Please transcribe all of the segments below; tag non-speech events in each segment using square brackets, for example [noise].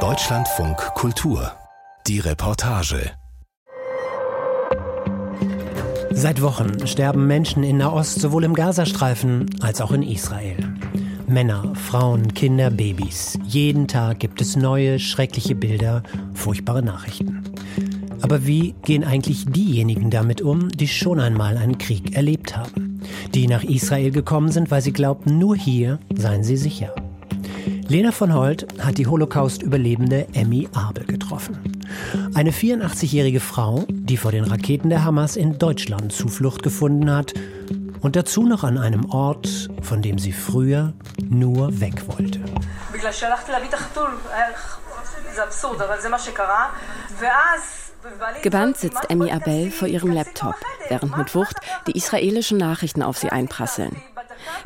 Deutschlandfunk Kultur. Die Reportage. Seit Wochen sterben Menschen in Nahost sowohl im Gazastreifen als auch in Israel. Männer, Frauen, Kinder, Babys. Jeden Tag gibt es neue, schreckliche Bilder, furchtbare Nachrichten. Aber wie gehen eigentlich diejenigen damit um, die schon einmal einen Krieg erlebt haben? Die nach Israel gekommen sind, weil sie glaubten, nur hier seien sie sicher. Lena von Holt hat die Holocaust-Überlebende Emmy Abel getroffen. Eine 84-jährige Frau, die vor den Raketen der Hamas in Deutschland Zuflucht gefunden hat und dazu noch an einem Ort, von dem sie früher nur weg wollte. Gebannt sitzt Emmy Abel vor ihrem Laptop, während mit Wucht die israelischen Nachrichten auf sie einprasseln.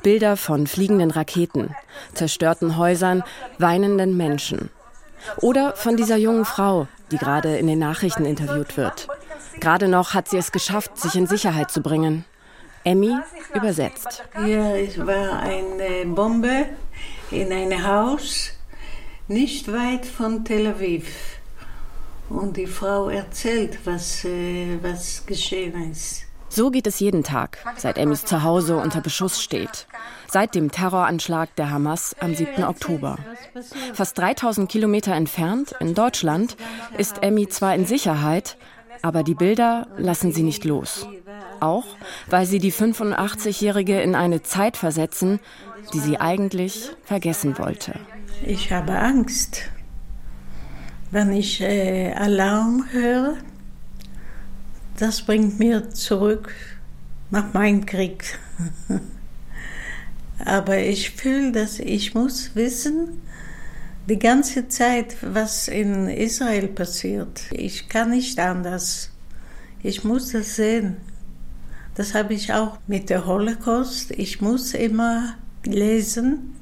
Bilder von fliegenden Raketen, zerstörten Häusern, weinenden Menschen. Oder von dieser jungen Frau, die gerade in den Nachrichten interviewt wird. Gerade noch hat sie es geschafft, sich in Sicherheit zu bringen. Emmy übersetzt. Hier war eine Bombe in einem Haus nicht weit von Tel Aviv. Und die Frau erzählt, was, äh, was geschehen ist. So geht es jeden Tag, seit Emmys Zuhause unter Beschuss steht. Seit dem Terroranschlag der Hamas am 7. Oktober. Fast 3000 Kilometer entfernt, in Deutschland, ist Emmy zwar in Sicherheit, aber die Bilder lassen sie nicht los. Auch, weil sie die 85-Jährige in eine Zeit versetzen, die sie eigentlich vergessen wollte. Ich habe Angst. Wenn ich äh, Alarm höre, das bringt mir zurück nach meinem Krieg. Aber ich fühle, dass ich muss wissen, die ganze Zeit, was in Israel passiert. Ich kann nicht anders. Ich muss das sehen. Das habe ich auch mit der Holocaust. Ich muss immer lesen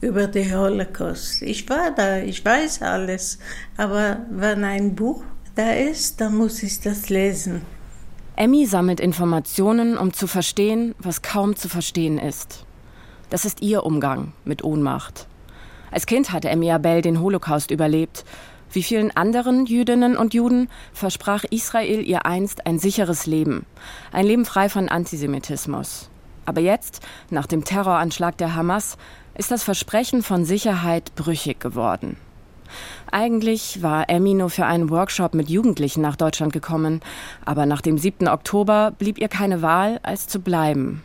über den Holocaust. Ich war da, ich weiß alles. Aber wenn ein Buch da ist, dann muss ich das lesen. Emmy sammelt Informationen, um zu verstehen, was kaum zu verstehen ist. Das ist ihr Umgang mit Ohnmacht. Als Kind hatte Emmy Abel den Holocaust überlebt. Wie vielen anderen Jüdinnen und Juden versprach Israel ihr einst ein sicheres Leben, ein Leben frei von Antisemitismus. Aber jetzt, nach dem Terroranschlag der Hamas, ist das Versprechen von Sicherheit brüchig geworden. Eigentlich war Emmy nur für einen Workshop mit Jugendlichen nach Deutschland gekommen, aber nach dem 7. Oktober blieb ihr keine Wahl, als zu bleiben.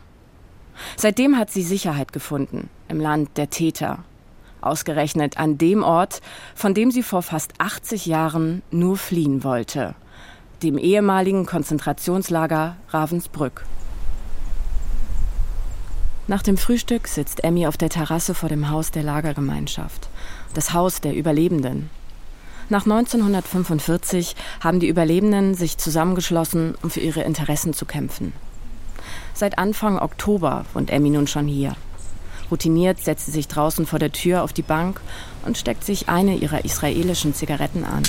Seitdem hat sie Sicherheit gefunden im Land der Täter. Ausgerechnet an dem Ort, von dem sie vor fast 80 Jahren nur fliehen wollte, dem ehemaligen Konzentrationslager Ravensbrück. Nach dem Frühstück sitzt Emmy auf der Terrasse vor dem Haus der Lagergemeinschaft das Haus der Überlebenden. Nach 1945 haben die Überlebenden sich zusammengeschlossen, um für ihre Interessen zu kämpfen. Seit Anfang Oktober wohnt Emmy nun schon hier. Routiniert setzt sie sich draußen vor der Tür auf die Bank und steckt sich eine ihrer israelischen Zigaretten an.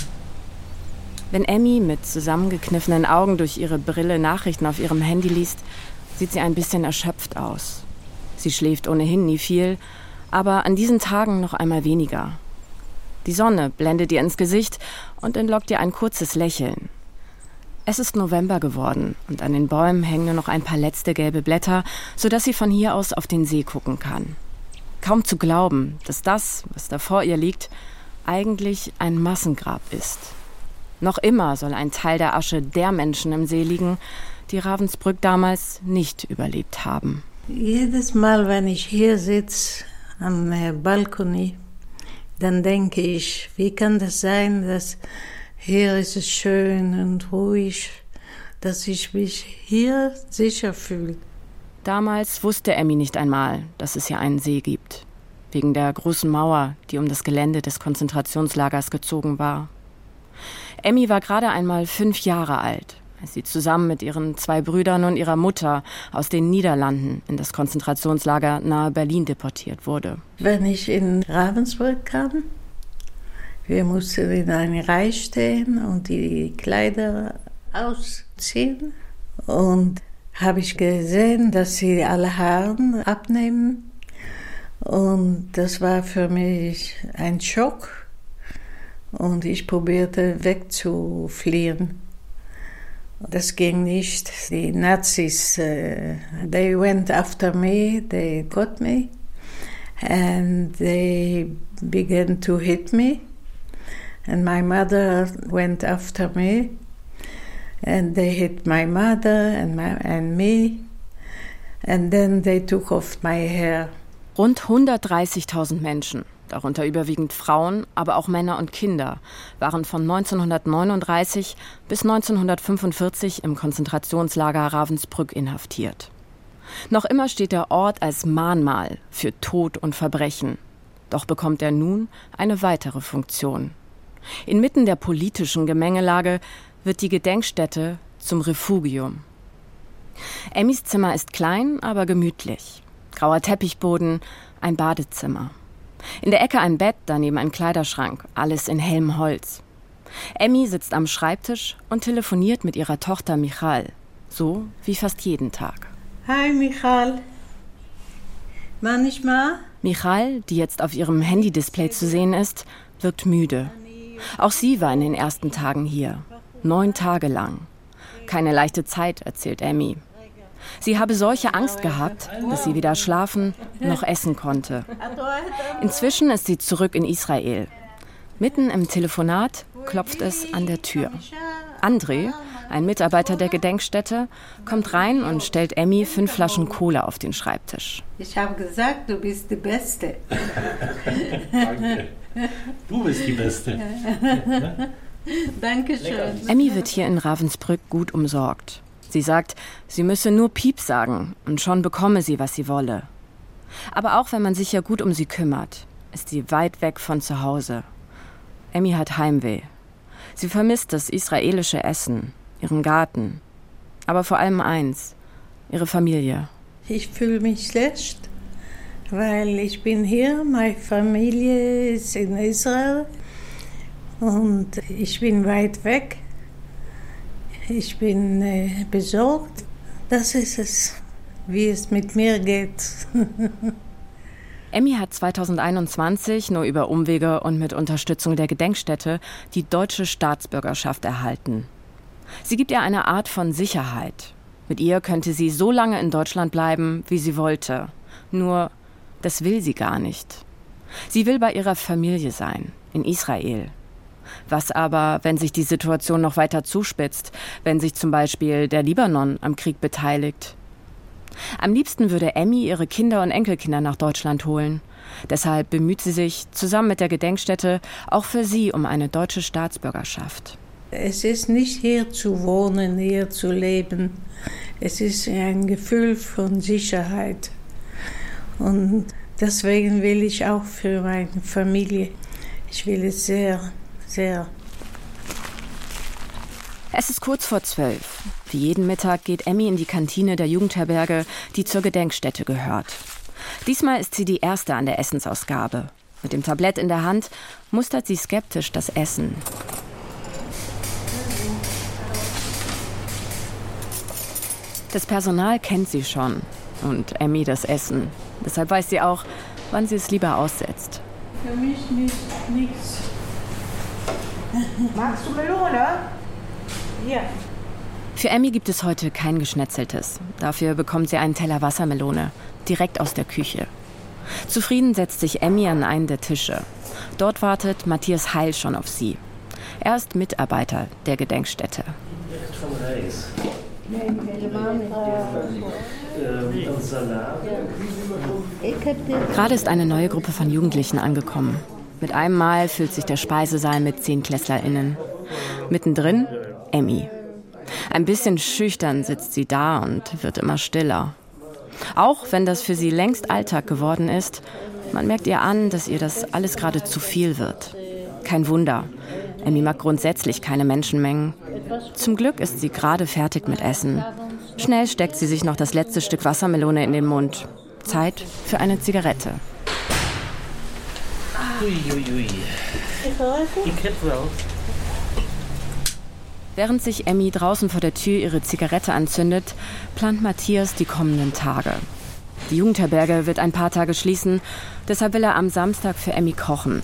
Wenn Emmy mit zusammengekniffenen Augen durch ihre Brille Nachrichten auf ihrem Handy liest, sieht sie ein bisschen erschöpft aus. Sie schläft ohnehin nie viel aber an diesen Tagen noch einmal weniger. Die Sonne blendet ihr ins Gesicht und entlockt ihr ein kurzes Lächeln. Es ist November geworden und an den Bäumen hängen nur noch ein paar letzte gelbe Blätter, sodass sie von hier aus auf den See gucken kann. Kaum zu glauben, dass das, was da vor ihr liegt, eigentlich ein Massengrab ist. Noch immer soll ein Teil der Asche der Menschen im See liegen, die Ravensbrück damals nicht überlebt haben. Jedes Mal, wenn ich hier sitze, am Balkon, dann denke ich, wie kann das sein, dass hier ist es schön und ruhig, dass ich mich hier sicher fühle. Damals wusste Emmy nicht einmal, dass es hier einen See gibt, wegen der großen Mauer, die um das Gelände des Konzentrationslagers gezogen war. Emmy war gerade einmal fünf Jahre alt als sie zusammen mit ihren zwei Brüdern und ihrer Mutter aus den Niederlanden in das Konzentrationslager nahe Berlin deportiert wurde. Wenn ich in Ravensbrück kam, wir mussten in einer Reihe stehen und die Kleider ausziehen. Und habe ich gesehen, dass sie alle Haare abnehmen Und das war für mich ein Schock. Und ich probierte wegzufliehen. Das ging nicht. Die Nazis, uh, they went after me, they got me, and they began to hit me. And my mother went after me, and they hit my mother and, my, and me, and then they took off my hair. Rund 130.000 Menschen, darunter überwiegend Frauen, aber auch Männer und Kinder, waren von 1939 bis 1945 im Konzentrationslager Ravensbrück inhaftiert. Noch immer steht der Ort als Mahnmal für Tod und Verbrechen. Doch bekommt er nun eine weitere Funktion. Inmitten der politischen Gemengelage wird die Gedenkstätte zum Refugium. Emmys Zimmer ist klein, aber gemütlich. Grauer Teppichboden, ein Badezimmer. In der Ecke ein Bett, daneben ein Kleiderschrank, alles in hellem Holz. Emmy sitzt am Schreibtisch und telefoniert mit ihrer Tochter Michal, so wie fast jeden Tag. Hi Michal. Manchmal? Michal, die jetzt auf ihrem Handy-Display zu sehen ist, wirkt müde. Auch sie war in den ersten Tagen hier. Neun Tage lang. Keine leichte Zeit, erzählt Emmy. Sie habe solche Angst gehabt, dass sie weder schlafen noch essen konnte. Inzwischen ist sie zurück in Israel. Mitten im Telefonat klopft es an der Tür. André, ein Mitarbeiter der Gedenkstätte, kommt rein und stellt Emmy fünf Flaschen Cola auf den Schreibtisch. Ich habe gesagt, du bist die Beste. Danke. Du bist die Beste. [laughs] Dankeschön. Emmy wird hier in Ravensbrück gut umsorgt. Sie sagt, sie müsse nur Piep sagen und schon bekomme sie, was sie wolle. Aber auch wenn man sich ja gut um sie kümmert, ist sie weit weg von zu Hause. Emmy hat Heimweh. Sie vermisst das israelische Essen, ihren Garten, aber vor allem eins, ihre Familie. Ich fühle mich schlecht, weil ich bin hier, meine Familie ist in Israel und ich bin weit weg. Ich bin äh, besorgt. Das ist es, wie es mit mir geht. [laughs] Emmy hat 2021 nur über Umwege und mit Unterstützung der Gedenkstätte die deutsche Staatsbürgerschaft erhalten. Sie gibt ihr eine Art von Sicherheit. Mit ihr könnte sie so lange in Deutschland bleiben, wie sie wollte. Nur, das will sie gar nicht. Sie will bei ihrer Familie sein, in Israel. Was aber, wenn sich die Situation noch weiter zuspitzt, wenn sich zum Beispiel der Libanon am Krieg beteiligt? Am liebsten würde Emmy ihre Kinder und Enkelkinder nach Deutschland holen. Deshalb bemüht sie sich zusammen mit der Gedenkstätte auch für sie um eine deutsche Staatsbürgerschaft. Es ist nicht hier zu wohnen, hier zu leben. Es ist ein Gefühl von Sicherheit. Und deswegen will ich auch für meine Familie, ich will es sehr sehr. Es ist kurz vor zwölf. Wie jeden Mittag geht Emmy in die Kantine der Jugendherberge, die zur Gedenkstätte gehört. Diesmal ist sie die Erste an der Essensausgabe. Mit dem Tablett in der Hand mustert sie skeptisch das Essen. Das Personal kennt sie schon und Emmy das Essen. Deshalb weiß sie auch, wann sie es lieber aussetzt. Für mich nicht nichts. Magst du Melone? Ja. Für Emmy gibt es heute kein Geschnetzeltes. Dafür bekommt sie einen Teller Wassermelone, direkt aus der Küche. Zufrieden setzt sich Emmy an einen der Tische. Dort wartet Matthias Heil schon auf sie. Er ist Mitarbeiter der Gedenkstätte. Gerade ist eine neue Gruppe von Jugendlichen angekommen. Mit einem Mal füllt sich der Speisesaal mit ZehnklässlerInnen. Mittendrin Emmy. Ein bisschen schüchtern sitzt sie da und wird immer stiller. Auch wenn das für sie längst Alltag geworden ist, man merkt ihr an, dass ihr das alles gerade zu viel wird. Kein Wunder. Emmy mag grundsätzlich keine Menschenmengen. Zum Glück ist sie gerade fertig mit Essen. Schnell steckt sie sich noch das letzte Stück Wassermelone in den Mund. Zeit für eine Zigarette. Uiuiui. Ich hätte wel. Während sich Emmy draußen vor der Tür ihre Zigarette anzündet, plant Matthias die kommenden Tage. Die Jugendherberge wird ein paar Tage schließen, deshalb will er am Samstag für Emmy kochen.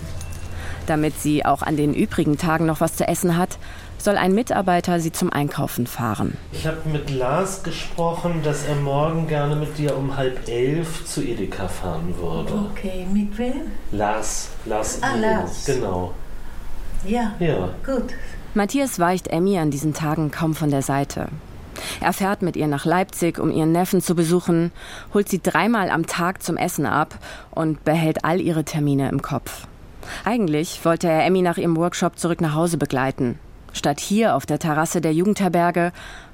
Damit sie auch an den übrigen Tagen noch was zu essen hat, soll ein Mitarbeiter sie zum Einkaufen fahren. Ich habe mit Lars gesprochen, dass er morgen gerne mit dir um halb elf zu Edeka fahren würde. Okay, mit wem? Lars, Lars. Ah, Lars. Genau. Ja, Ja. gut. Matthias weicht Emmy an diesen Tagen kaum von der Seite. Er fährt mit ihr nach Leipzig, um ihren Neffen zu besuchen, holt sie dreimal am Tag zum Essen ab und behält all ihre Termine im Kopf. Eigentlich wollte er Emmy nach ihrem Workshop zurück nach Hause begleiten. Statt hier auf der Terrasse der Jugendherberge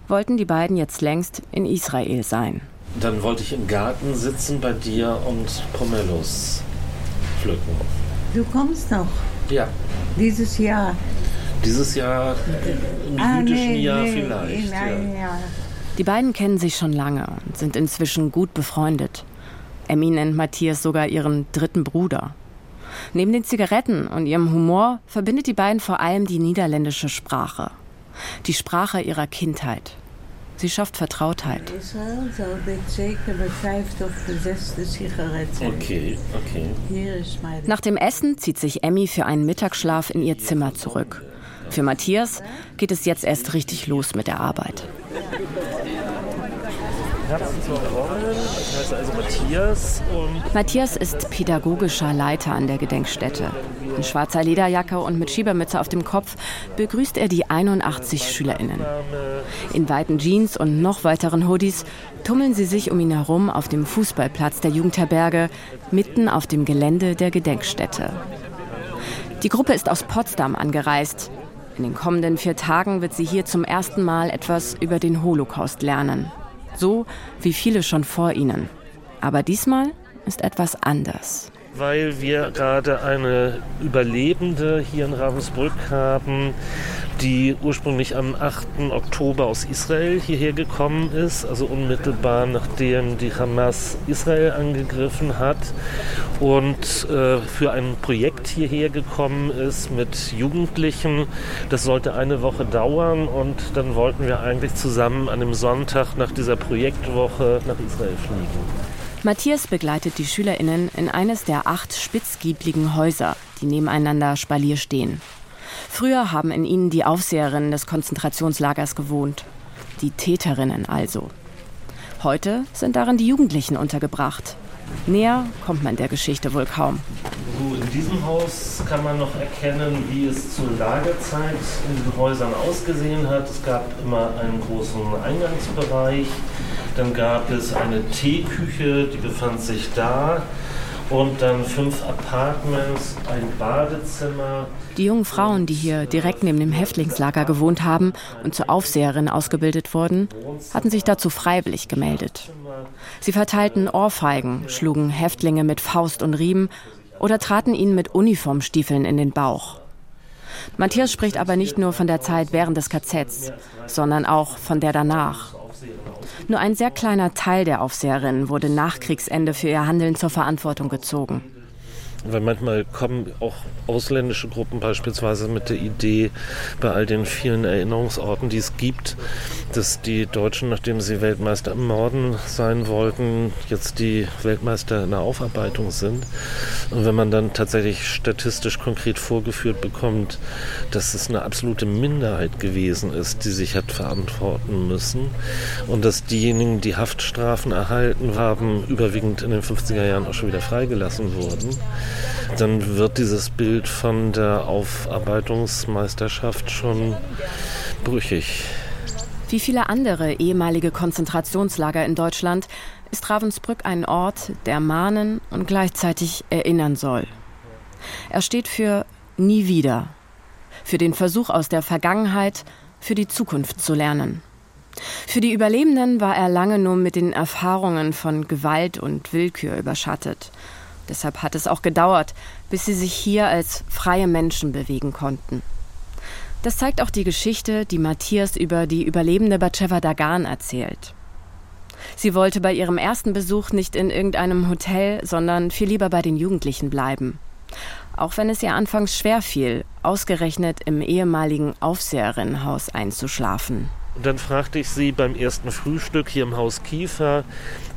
wollten die beiden jetzt längst in Israel sein. Dann wollte ich im Garten sitzen bei dir und Pomelos pflücken. Du kommst noch Ja. dieses Jahr. Dieses Jahr, im Ah, jüdischen nee, Jahr nee, vielleicht. In einem Jahr. Die beiden kennen sich schon lange und sind inzwischen gut befreundet. Emmy nennt Matthias sogar ihren dritten Bruder. Neben den Zigaretten und ihrem Humor verbindet die beiden vor allem die niederländische Sprache. Die Sprache ihrer Kindheit. Sie schafft Vertrautheit. Okay, okay. Nach dem Essen zieht sich Emmy für einen Mittagsschlaf in ihr Zimmer zurück. Für Matthias geht es jetzt erst richtig los mit der Arbeit. Ich heiße also Matthias Matthias ist pädagogischer Leiter an der Gedenkstätte. In schwarzer Lederjacke und mit Schiebermütze auf dem Kopf begrüßt er die 81 SchülerInnen. In weiten Jeans und noch weiteren Hoodies tummeln sie sich um ihn herum auf dem Fußballplatz der Jugendherberge, mitten auf dem Gelände der Gedenkstätte. Die Gruppe ist aus Potsdam angereist. In den kommenden vier Tagen wird sie hier zum ersten Mal etwas über den Holocaust lernen. So wie viele schon vor ihnen. Aber diesmal ist etwas anders. Weil wir gerade eine Überlebende hier in Ravensbrück haben, die ursprünglich am 8. Oktober aus Israel hierher gekommen ist, also unmittelbar nachdem die Hamas Israel angegriffen hat und äh, für ein Projekt hierher gekommen ist mit Jugendlichen. Das sollte eine Woche dauern und dann wollten wir eigentlich zusammen an dem Sonntag nach dieser Projektwoche nach Israel fliegen. Matthias begleitet die SchülerInnen in eines der acht spitzgiebligen Häuser, die nebeneinander Spalier stehen. Früher haben in ihnen die Aufseherinnen des Konzentrationslagers gewohnt. Die Täterinnen also. Heute sind darin die Jugendlichen untergebracht. Näher kommt man der Geschichte wohl kaum. In diesem Haus kann man noch erkennen, wie es zur Lagerzeit in den Häusern ausgesehen hat. Es gab immer einen großen Eingangsbereich, dann gab es eine Teeküche, die befand sich da und dann fünf Apartments, ein Badezimmer. Die jungen Frauen, die hier direkt neben dem Häftlingslager gewohnt haben und zur Aufseherin ausgebildet wurden, hatten sich dazu freiwillig gemeldet. Sie verteilten Ohrfeigen, schlugen Häftlinge mit Faust und Riemen oder traten ihnen mit Uniformstiefeln in den Bauch. Matthias spricht aber nicht nur von der Zeit während des KZs, sondern auch von der danach. Nur ein sehr kleiner Teil der Aufseherinnen wurde nach Kriegsende für ihr Handeln zur Verantwortung gezogen. Weil manchmal kommen auch ausländische Gruppen beispielsweise mit der Idee, bei all den vielen Erinnerungsorten, die es gibt, dass die Deutschen, nachdem sie Weltmeister im Norden sein wollten, jetzt die Weltmeister in der Aufarbeitung sind. Und wenn man dann tatsächlich statistisch konkret vorgeführt bekommt, dass es eine absolute Minderheit gewesen ist, die sich hat verantworten müssen und dass diejenigen, die Haftstrafen erhalten haben, überwiegend in den 50er Jahren auch schon wieder freigelassen wurden, dann wird dieses Bild von der Aufarbeitungsmeisterschaft schon brüchig. Wie viele andere ehemalige Konzentrationslager in Deutschland ist Ravensbrück ein Ort, der mahnen und gleichzeitig erinnern soll. Er steht für nie wieder, für den Versuch aus der Vergangenheit, für die Zukunft zu lernen. Für die Überlebenden war er lange nur mit den Erfahrungen von Gewalt und Willkür überschattet. Deshalb hat es auch gedauert, bis sie sich hier als freie Menschen bewegen konnten. Das zeigt auch die Geschichte, die Matthias über die überlebende Batsheva Dagan erzählt. Sie wollte bei ihrem ersten Besuch nicht in irgendeinem Hotel, sondern viel lieber bei den Jugendlichen bleiben. Auch wenn es ihr anfangs schwer fiel, ausgerechnet im ehemaligen Aufseherinnenhaus einzuschlafen. Und dann fragte ich sie beim ersten Frühstück hier im Haus Kiefer,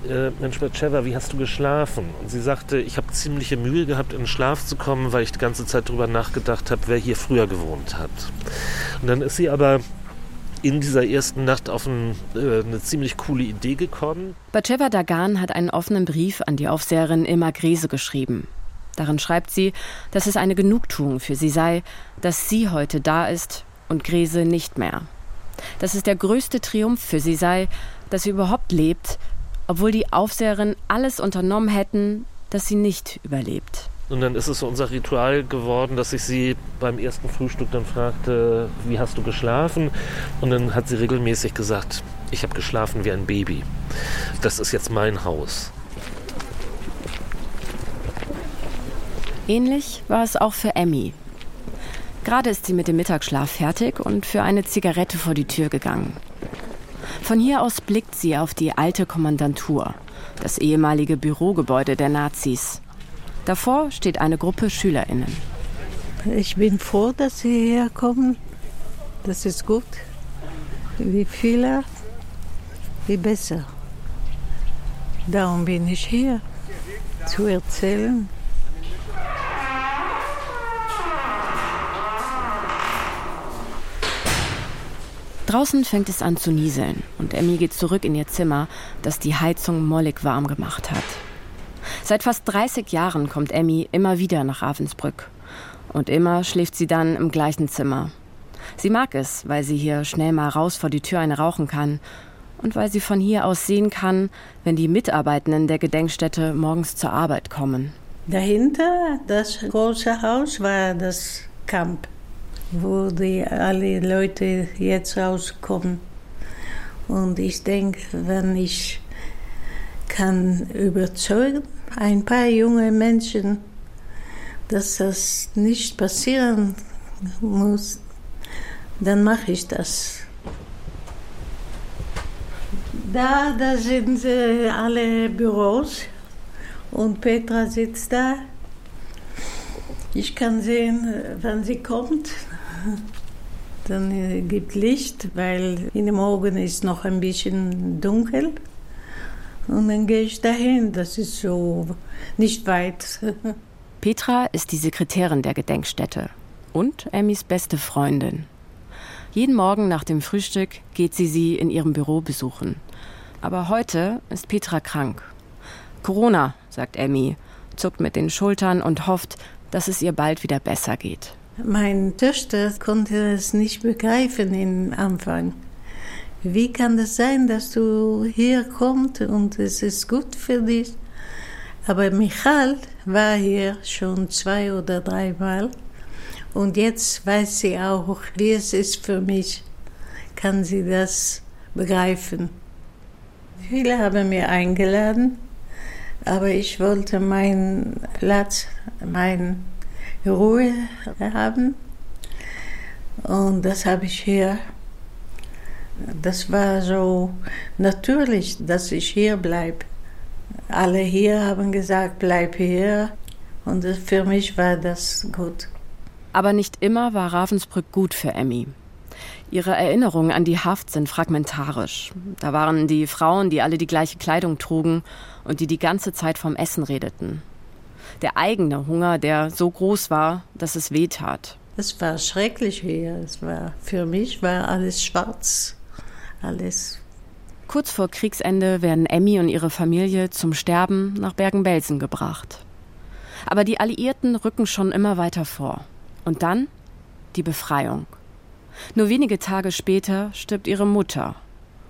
äh, Mensch, Batscheva, wie hast du geschlafen? Und sie sagte, ich habe ziemliche Mühe gehabt, in den Schlaf zu kommen, weil ich die ganze Zeit darüber nachgedacht habe, wer hier früher gewohnt hat. Und dann ist sie aber in dieser ersten Nacht auf ein, äh, eine ziemlich coole Idee gekommen. Batscheva Dagan hat einen offenen Brief an die Aufseherin Ilma Grese geschrieben. Darin schreibt sie, dass es eine Genugtuung für sie sei, dass sie heute da ist und Grese nicht mehr dass es der größte Triumph für sie sei, dass sie überhaupt lebt, obwohl die Aufseherin alles unternommen hätten, dass sie nicht überlebt. Und dann ist es so unser Ritual geworden, dass ich sie beim ersten Frühstück dann fragte, wie hast du geschlafen? Und dann hat sie regelmäßig gesagt, ich habe geschlafen wie ein Baby. Das ist jetzt mein Haus. Ähnlich war es auch für Emmy, Gerade ist sie mit dem Mittagsschlaf fertig und für eine Zigarette vor die Tür gegangen. Von hier aus blickt sie auf die alte Kommandantur, das ehemalige Bürogebäude der Nazis. Davor steht eine Gruppe Schülerinnen. Ich bin froh, dass Sie herkommen. Das ist gut. Wie viele, wie besser. Darum bin ich hier, zu erzählen, Draußen fängt es an zu nieseln und Emmy geht zurück in ihr Zimmer, das die Heizung mollig warm gemacht hat. Seit fast 30 Jahren kommt Emmy immer wieder nach Ravensbrück. Und immer schläft sie dann im gleichen Zimmer. Sie mag es, weil sie hier schnell mal raus vor die Tür eine rauchen kann und weil sie von hier aus sehen kann, wenn die Mitarbeitenden der Gedenkstätte morgens zur Arbeit kommen. Dahinter, das große Haus, war das Camp wo die alle Leute jetzt rauskommen. Und ich denke, wenn ich kann überzeugen, ein paar junge Menschen, dass das nicht passieren muss, dann mache ich das. Da, da sind alle Büros und Petra sitzt da. Ich kann sehen, wann sie kommt. [laughs] Dann äh, gibt Licht, weil in dem Augen ist noch ein bisschen dunkel. Und dann gehe ich dahin. Das ist so nicht weit. [laughs] Petra ist die Sekretärin der Gedenkstätte und Emmys beste Freundin. Jeden Morgen nach dem Frühstück geht sie sie in ihrem Büro besuchen. Aber heute ist Petra krank. Corona, sagt Emmy, zuckt mit den Schultern und hofft, dass es ihr bald wieder besser geht. Meine Töchter konnte es nicht begreifen im Anfang. Wie kann das sein, dass du hier kommst und es ist gut für dich? Aber Michal war hier schon zwei oder dreimal und jetzt weiß sie auch, wie es ist für mich. Kann sie das begreifen? Viele haben mir eingeladen, aber ich wollte meinen Platz, meinen Ruhe haben. Und das habe ich hier. Das war so natürlich, dass ich hier bleibe. Alle hier haben gesagt, bleib hier. Und für mich war das gut. Aber nicht immer war Ravensbrück gut für Emmy. Ihre Erinnerungen an die Haft sind fragmentarisch. Da waren die Frauen, die alle die gleiche Kleidung trugen und die die ganze Zeit vom Essen redeten der eigene Hunger, der so groß war, dass es weh tat. Es war schrecklich hier. Es war, für mich war alles schwarz. Alles. Kurz vor Kriegsende werden Emmy und ihre Familie zum Sterben nach Bergen-Belsen gebracht. Aber die Alliierten rücken schon immer weiter vor. Und dann die Befreiung. Nur wenige Tage später stirbt ihre Mutter.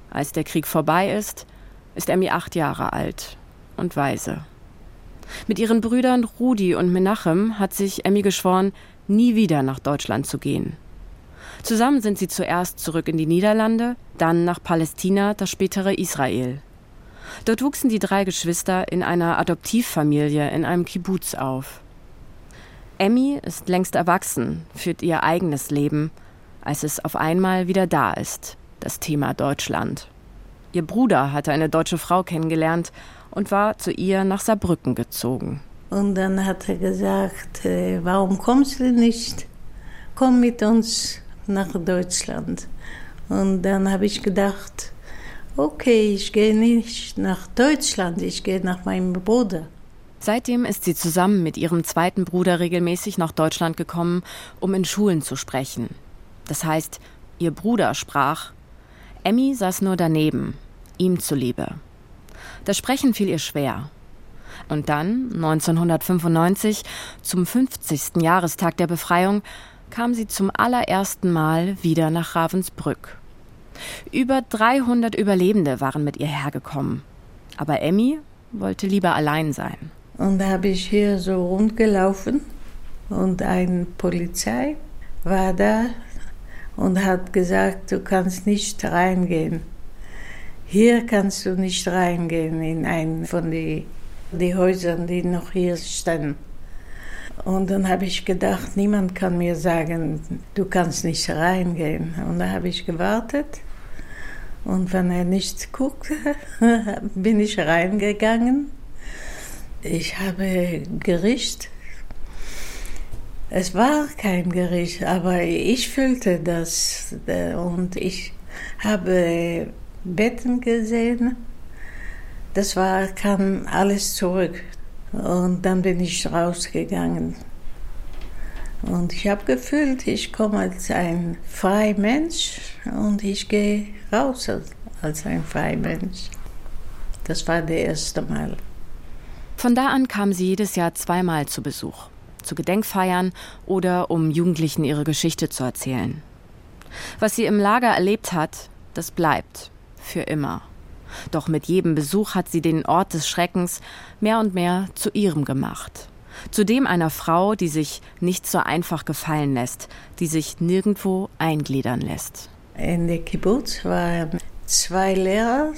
Als der Krieg vorbei ist, ist Emmy acht Jahre alt und weise. Mit ihren Brüdern Rudi und Menachem hat sich Emmy geschworen, nie wieder nach Deutschland zu gehen. Zusammen sind sie zuerst zurück in die Niederlande, dann nach Palästina, das spätere Israel. Dort wuchsen die drei Geschwister in einer Adoptivfamilie in einem Kibbuz auf. Emmy ist längst erwachsen, führt ihr eigenes Leben, als es auf einmal wieder da ist, das Thema Deutschland. Ihr Bruder hatte eine deutsche Frau kennengelernt und war zu ihr nach Saarbrücken gezogen. Und dann hat er gesagt, äh, warum kommst du nicht? Komm mit uns nach Deutschland. Und dann habe ich gedacht, okay, ich gehe nicht nach Deutschland, ich gehe nach meinem Bruder. Seitdem ist sie zusammen mit ihrem zweiten Bruder regelmäßig nach Deutschland gekommen, um in Schulen zu sprechen. Das heißt, ihr Bruder sprach, Emmy saß nur daneben, ihm zuliebe. Das Sprechen fiel ihr schwer. Und dann, 1995, zum 50. Jahrestag der Befreiung, kam sie zum allerersten Mal wieder nach Ravensbrück. Über 300 Überlebende waren mit ihr hergekommen. Aber Emmy wollte lieber allein sein. Und da habe ich hier so rundgelaufen und eine Polizei war da und hat gesagt, du kannst nicht reingehen. Hier kannst du nicht reingehen in einen von den die Häusern, die noch hier standen. Und dann habe ich gedacht, niemand kann mir sagen, du kannst nicht reingehen. Und da habe ich gewartet. Und wenn er nicht guckte, [laughs] bin ich reingegangen. Ich habe Gericht. Es war kein Gericht, aber ich fühlte das. Und ich habe Betten gesehen. Das war, kam alles zurück. Und dann bin ich rausgegangen. Und ich habe gefühlt, ich komme als ein freier Mensch und ich gehe raus als ein freier Mensch. Das war das erste Mal. Von da an kam sie jedes Jahr zweimal zu Besuch, zu Gedenkfeiern oder um Jugendlichen ihre Geschichte zu erzählen. Was sie im Lager erlebt hat, das bleibt für immer. Doch mit jedem Besuch hat sie den Ort des Schreckens mehr und mehr zu ihrem gemacht. Zu dem einer Frau, die sich nicht so einfach gefallen lässt, die sich nirgendwo eingliedern lässt. In der Kibbutz waren zwei Lehrer.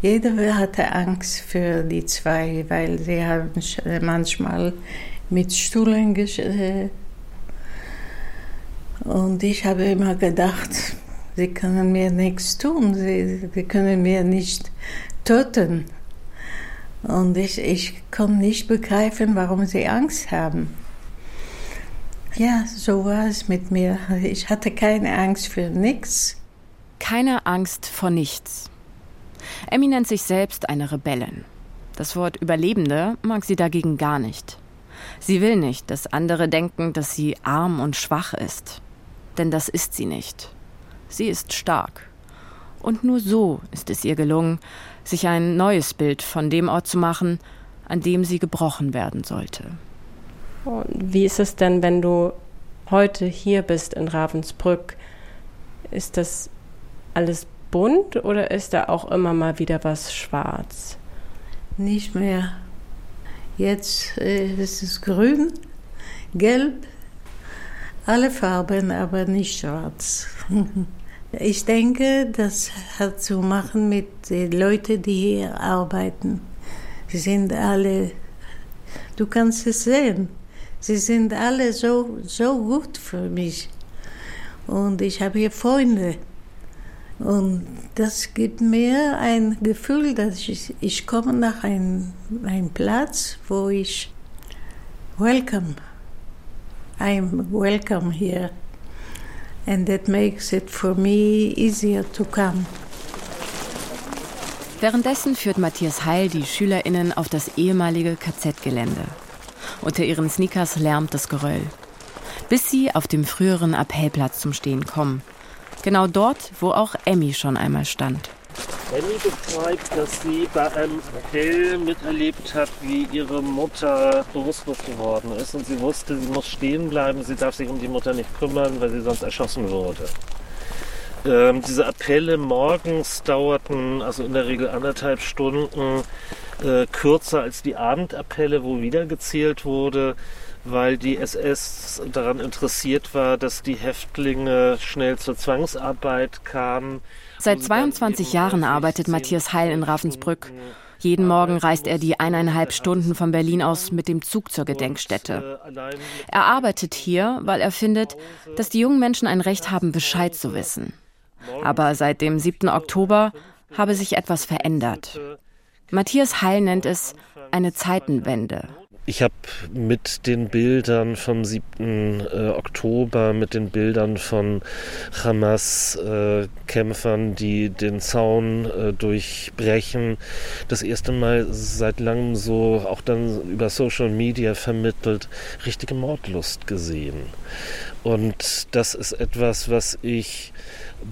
Jeder hatte Angst für die zwei, weil sie haben manchmal mit Stühlen gesch und ich habe immer gedacht, Sie können mir nichts tun, sie, sie können mir nicht töten. Und ich, ich kann nicht begreifen, warum sie Angst haben. Ja, so war es mit mir. Ich hatte keine Angst für nichts. Keine Angst vor nichts. Emmy nennt sich selbst eine Rebellin. Das Wort Überlebende mag sie dagegen gar nicht. Sie will nicht, dass andere denken, dass sie arm und schwach ist. Denn das ist sie nicht. Sie ist stark. Und nur so ist es ihr gelungen, sich ein neues Bild von dem Ort zu machen, an dem sie gebrochen werden sollte. Und wie ist es denn, wenn du heute hier bist in Ravensbrück? Ist das alles bunt oder ist da auch immer mal wieder was schwarz? Nicht mehr. Jetzt äh, ist es grün, gelb, alle Farben, aber nicht schwarz. [laughs] Ich denke, das hat zu machen mit den Leuten, die hier arbeiten. Sie sind alle, du kannst es sehen, sie sind alle so, so gut für mich. Und ich habe hier Freunde. Und das gibt mir ein Gefühl, dass ich, ich komme nach einem, einem Platz, wo ich welcome. I'm welcome here and that makes it for me easier to come. Währenddessen führt Matthias Heil die SchülerInnen auf das ehemalige KZ-Gelände. Unter ihren Sneakers lärmt das Geröll. Bis sie auf dem früheren Appellplatz zum Stehen kommen. Genau dort, wo auch Emmy schon einmal stand. Annie beschreibt, dass sie bei einem Appell miterlebt hat, wie ihre Mutter bewusstlos geworden ist und sie wusste, sie muss stehen bleiben, sie darf sich um die Mutter nicht kümmern, weil sie sonst erschossen würde. Ähm, diese Appelle morgens dauerten also in der Regel anderthalb Stunden äh, kürzer als die Abendappelle, wo wieder gezählt wurde, weil die SS daran interessiert war, dass die Häftlinge schnell zur Zwangsarbeit kamen. Seit 22 Jahren arbeitet Matthias Heil in Ravensbrück. Jeden Morgen reist er die eineinhalb Stunden von Berlin aus mit dem Zug zur Gedenkstätte. Er arbeitet hier, weil er findet, dass die jungen Menschen ein Recht haben, Bescheid zu wissen. Aber seit dem 7. Oktober habe sich etwas verändert. Matthias Heil nennt es eine Zeitenwende. Ich habe mit den Bildern vom 7. Äh, Oktober, mit den Bildern von Hamas-Kämpfern, äh, die den Zaun äh, durchbrechen, das erste Mal seit langem so auch dann über Social Media vermittelt, richtige Mordlust gesehen. Und das ist etwas, was ich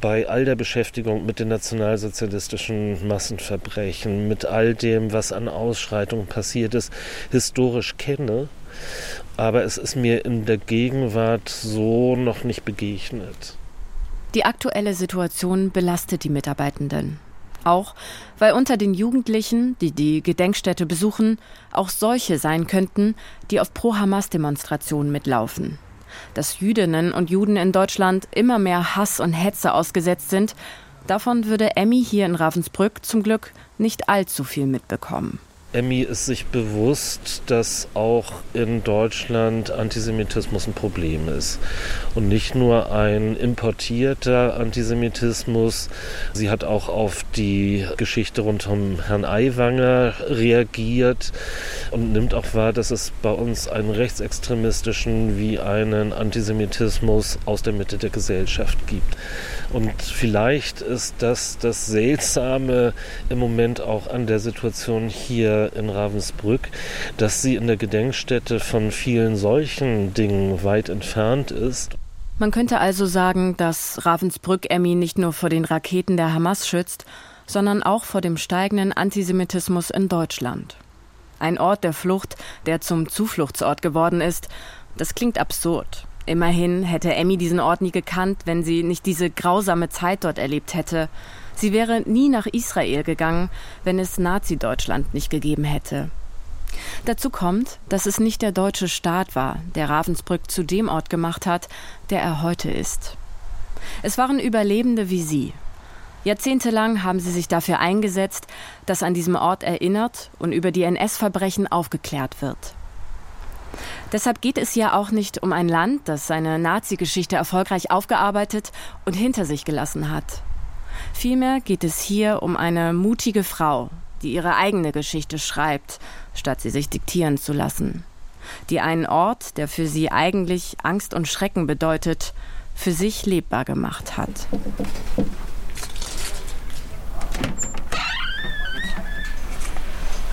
bei all der Beschäftigung mit den nationalsozialistischen Massenverbrechen, mit all dem, was an Ausschreitungen passiert ist, historisch kenne. Aber es ist mir in der Gegenwart so noch nicht begegnet. Die aktuelle Situation belastet die Mitarbeitenden. Auch weil unter den Jugendlichen, die die Gedenkstätte besuchen, auch solche sein könnten, die auf Pro-Hamas-Demonstrationen mitlaufen dass Jüdinnen und Juden in Deutschland immer mehr Hass und Hetze ausgesetzt sind, davon würde Emmy hier in Ravensbrück zum Glück nicht allzu viel mitbekommen. Emmy ist sich bewusst, dass auch in Deutschland Antisemitismus ein Problem ist. Und nicht nur ein importierter Antisemitismus. Sie hat auch auf die Geschichte rund um Herrn Aiwanger reagiert und nimmt auch wahr, dass es bei uns einen rechtsextremistischen wie einen Antisemitismus aus der Mitte der Gesellschaft gibt. Und vielleicht ist das das Seltsame im Moment auch an der Situation hier in Ravensbrück, dass sie in der Gedenkstätte von vielen solchen Dingen weit entfernt ist. Man könnte also sagen, dass Ravensbrück Emmy nicht nur vor den Raketen der Hamas schützt, sondern auch vor dem steigenden Antisemitismus in Deutschland. Ein Ort der Flucht, der zum Zufluchtsort geworden ist, das klingt absurd. Immerhin hätte Emmy diesen Ort nie gekannt, wenn sie nicht diese grausame Zeit dort erlebt hätte. Sie wäre nie nach Israel gegangen, wenn es Nazi-Deutschland nicht gegeben hätte. Dazu kommt, dass es nicht der deutsche Staat war, der Ravensbrück zu dem Ort gemacht hat, der er heute ist. Es waren Überlebende wie Sie. Jahrzehntelang haben sie sich dafür eingesetzt, dass an diesem Ort erinnert und über die NS-Verbrechen aufgeklärt wird. Deshalb geht es ja auch nicht um ein Land, das seine Nazi-Geschichte erfolgreich aufgearbeitet und hinter sich gelassen hat. Vielmehr geht es hier um eine mutige Frau, die ihre eigene Geschichte schreibt, statt sie sich diktieren zu lassen. Die einen Ort, der für sie eigentlich Angst und Schrecken bedeutet, für sich lebbar gemacht hat.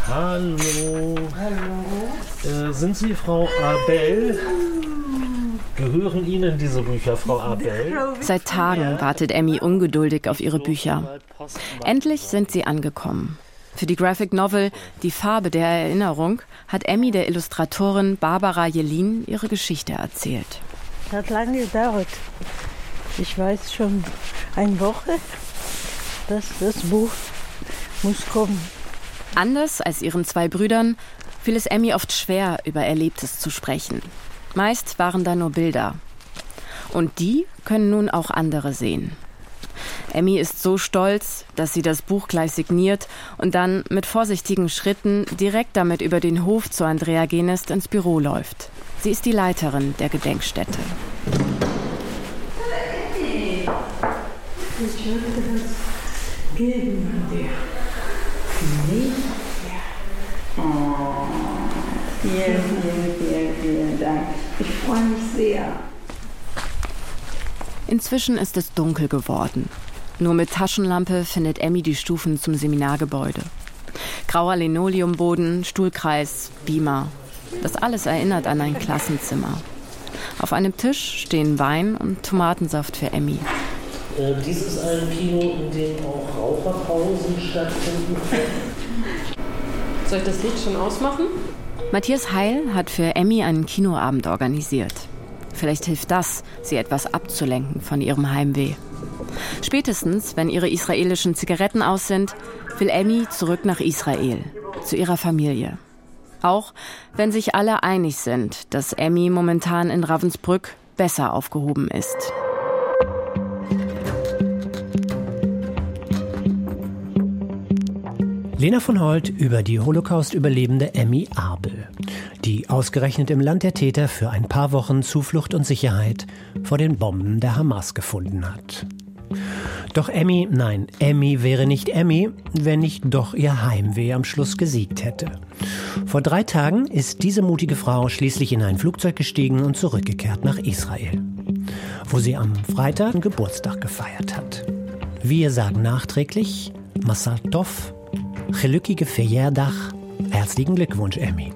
Hallo. Hallo. Äh, sind Sie Frau Abel? Gehören Ihnen diese Bücher, Frau Abel? Seit Tagen wartet Emmy ungeduldig auf ihre Bücher. Endlich sind sie angekommen. Für die Graphic Novel Die Farbe der Erinnerung hat Emmy der Illustratorin Barbara Jelin ihre Geschichte erzählt. Das hat lange gedauert. Ich weiß schon eine Woche, dass das Buch muss kommen. Anders als ihren zwei Brüdern fiel es Emmy oft schwer, über Erlebtes zu sprechen. Meist waren da nur Bilder. Und die können nun auch andere sehen. Emmy ist so stolz, dass sie das Buch gleich signiert und dann mit vorsichtigen Schritten direkt damit über den Hof zu Andrea Genest ins Büro läuft. Sie ist die Leiterin der Gedenkstätte. Ich würde das geben dir. Nicht? Ja. Oh, vielen, vielen, vielen, vielen Dank. Ich freue mich sehr. Inzwischen ist es dunkel geworden. Nur mit Taschenlampe findet Emmy die Stufen zum Seminargebäude. Grauer Linoleumboden, Stuhlkreis, Beamer. Das alles erinnert an ein Klassenzimmer. Auf einem Tisch stehen Wein und Tomatensaft für Emmy. Äh, dies ist ein Kino, in dem auch Raucherpausen stattfinden Soll ich das Lied schon ausmachen? Matthias Heil hat für Emmy einen Kinoabend organisiert. Vielleicht hilft das, sie etwas abzulenken von ihrem Heimweh. Spätestens, wenn ihre israelischen Zigaretten aus sind, will Emmy zurück nach Israel, zu ihrer Familie. Auch wenn sich alle einig sind, dass Emmy momentan in Ravensbrück besser aufgehoben ist. Lena von Holt über die Holocaust-Überlebende Emmy Abel, die ausgerechnet im Land der Täter für ein paar Wochen Zuflucht und Sicherheit vor den Bomben der Hamas gefunden hat. Doch Emmy, nein, Emmy wäre nicht Emmy, wenn nicht doch ihr Heimweh am Schluss gesiegt hätte. Vor drei Tagen ist diese mutige Frau schließlich in ein Flugzeug gestiegen und zurückgekehrt nach Israel, wo sie am Freitag Geburtstag gefeiert hat. Wir sagen nachträglich Masal Chelückige Feyerdach, herzlichen Glückwunsch, Emmy.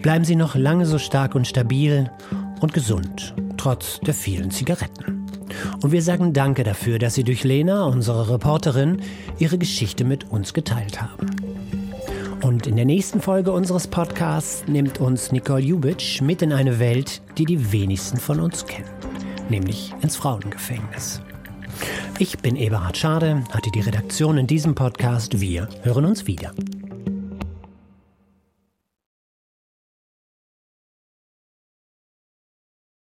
Bleiben Sie noch lange so stark und stabil und gesund, trotz der vielen Zigaretten. Und wir sagen Danke dafür, dass Sie durch Lena, unsere Reporterin, Ihre Geschichte mit uns geteilt haben. Und in der nächsten Folge unseres Podcasts nimmt uns Nicole Jubitsch mit in eine Welt, die die wenigsten von uns kennen, nämlich ins Frauengefängnis. Ich bin Eberhard Schade, hatte die Redaktion in diesem Podcast. Wir hören uns wieder.